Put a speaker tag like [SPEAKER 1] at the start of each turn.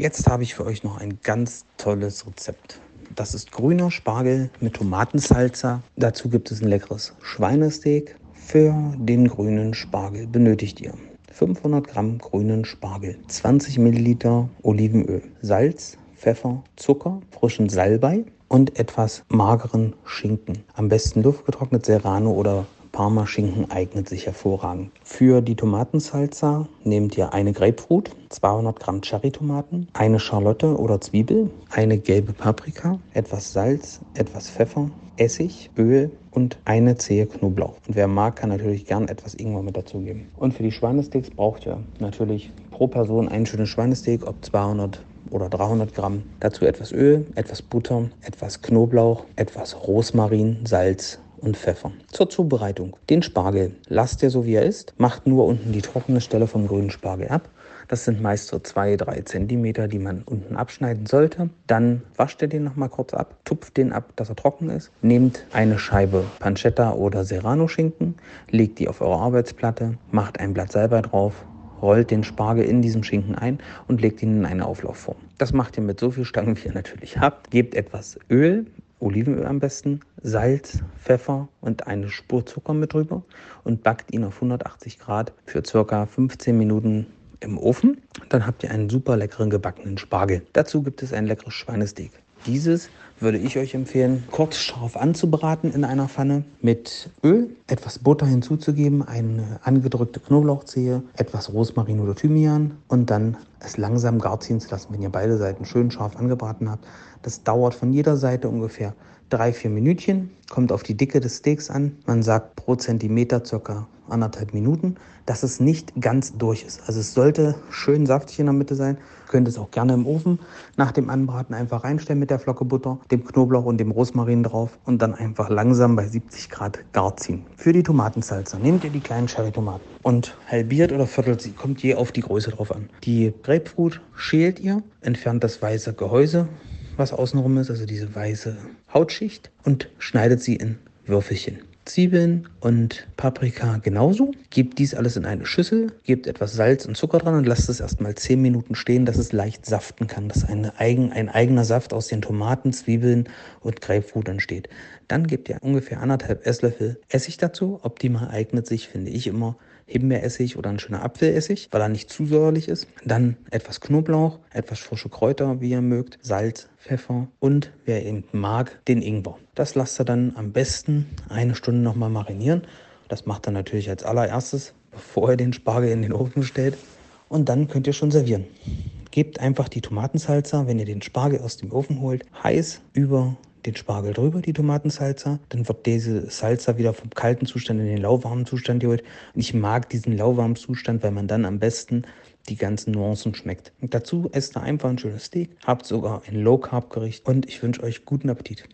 [SPEAKER 1] Jetzt habe ich für euch noch ein ganz tolles Rezept. Das ist grüner Spargel mit Tomatensalsa. Dazu gibt es ein leckeres Schweinesteak. Für den grünen Spargel benötigt ihr 500 Gramm grünen Spargel, 20 Milliliter Olivenöl, Salz, Pfeffer, Zucker, frischen Salbei und etwas mageren Schinken. Am besten luftgetrocknet Serrano oder Parma-Schinken eignet sich hervorragend. Für die Tomatensalsa nehmt ihr eine Grapefruit, 200 Gramm Cherrytomaten, eine Schalotte oder Zwiebel, eine gelbe Paprika, etwas Salz, etwas Pfeffer, Essig, Öl und eine Zehe Knoblauch. Und wer mag, kann natürlich gern etwas Ingwer mit dazugeben. Und für die Schweinesteaks braucht ihr natürlich pro Person ein schönes Schweinesteak, ob 200 oder 300 Gramm. Dazu etwas Öl, etwas Butter, etwas Knoblauch, etwas Rosmarin, Salz und Pfeffer. Zur Zubereitung. Den Spargel lasst ihr so wie er ist, macht nur unten die trockene Stelle vom grünen Spargel ab. Das sind meist so 2-3 Zentimeter, die man unten abschneiden sollte. Dann wascht ihr den nochmal kurz ab, tupft den ab, dass er trocken ist. Nehmt eine Scheibe Pancetta oder Serrano-Schinken, legt die auf eure Arbeitsplatte, macht ein Blatt Salbei drauf, rollt den Spargel in diesem Schinken ein und legt ihn in eine Auflaufform. Das macht ihr mit so viel Stangen, wie ihr natürlich habt. Gebt etwas Öl Olivenöl am besten, Salz, Pfeffer und eine Spur Zucker mit drüber und backt ihn auf 180 Grad für circa 15 Minuten im Ofen. Dann habt ihr einen super leckeren gebackenen Spargel. Dazu gibt es ein leckeres Schweinesteak. Dieses würde ich euch empfehlen, kurz scharf anzubraten in einer Pfanne mit Öl, etwas Butter hinzuzugeben, eine angedrückte Knoblauchzehe, etwas Rosmarin oder Thymian und dann es langsam gar ziehen zu lassen, wenn ihr beide Seiten schön scharf angebraten habt. Das dauert von jeder Seite ungefähr drei, vier Minütchen, kommt auf die Dicke des Steaks an. Man sagt pro Zentimeter circa anderthalb Minuten, dass es nicht ganz durch ist. Also es sollte schön saftig in der Mitte sein. Könnt es auch gerne im Ofen nach dem Anbraten einfach reinstellen mit der Flocke Butter, dem Knoblauch und dem Rosmarin drauf und dann einfach langsam bei 70 Grad gar ziehen. Für die Tomatensalze nehmt ihr die kleinen Cherry-Tomaten und halbiert oder viertelt sie, kommt je auf die Größe drauf an. Die Grapefruit schält ihr, entfernt das weiße Gehäuse, was außenrum ist, also diese weiße Hautschicht und schneidet sie in Würfelchen. Zwiebeln und Paprika genauso. Gebt dies alles in eine Schüssel, gebt etwas Salz und Zucker dran und lasst es erstmal 10 Minuten stehen, dass es leicht saften kann, dass eine eigen, ein eigener Saft aus den Tomaten, Zwiebeln und Grapefruit entsteht. Dann gebt ihr ungefähr anderthalb Esslöffel Essig dazu. Optimal eignet sich, finde ich immer, Himbeeressig oder ein schöner Apfelessig, weil er nicht zu säuerlich ist. Dann etwas Knoblauch, etwas frische Kräuter, wie ihr mögt, Salz, Pfeffer und wer eben mag, den Ingwer. Das lasst ihr dann am besten eine Stunde nochmal marinieren. Das macht er natürlich als allererstes, bevor ihr den Spargel in den Ofen stellt. Und dann könnt ihr schon servieren. Gebt einfach die Tomatensalza, wenn ihr den Spargel aus dem Ofen holt, heiß über den Spargel drüber, die Tomatensalsa. Dann wird diese Salsa wieder vom kalten Zustand in den lauwarmen Zustand geholt. Und ich mag diesen lauwarmen Zustand, weil man dann am besten die ganzen Nuancen schmeckt. Und dazu esst ihr einfach ein schönes Steak, habt sogar ein Low-Carb-Gericht und ich wünsche euch guten Appetit.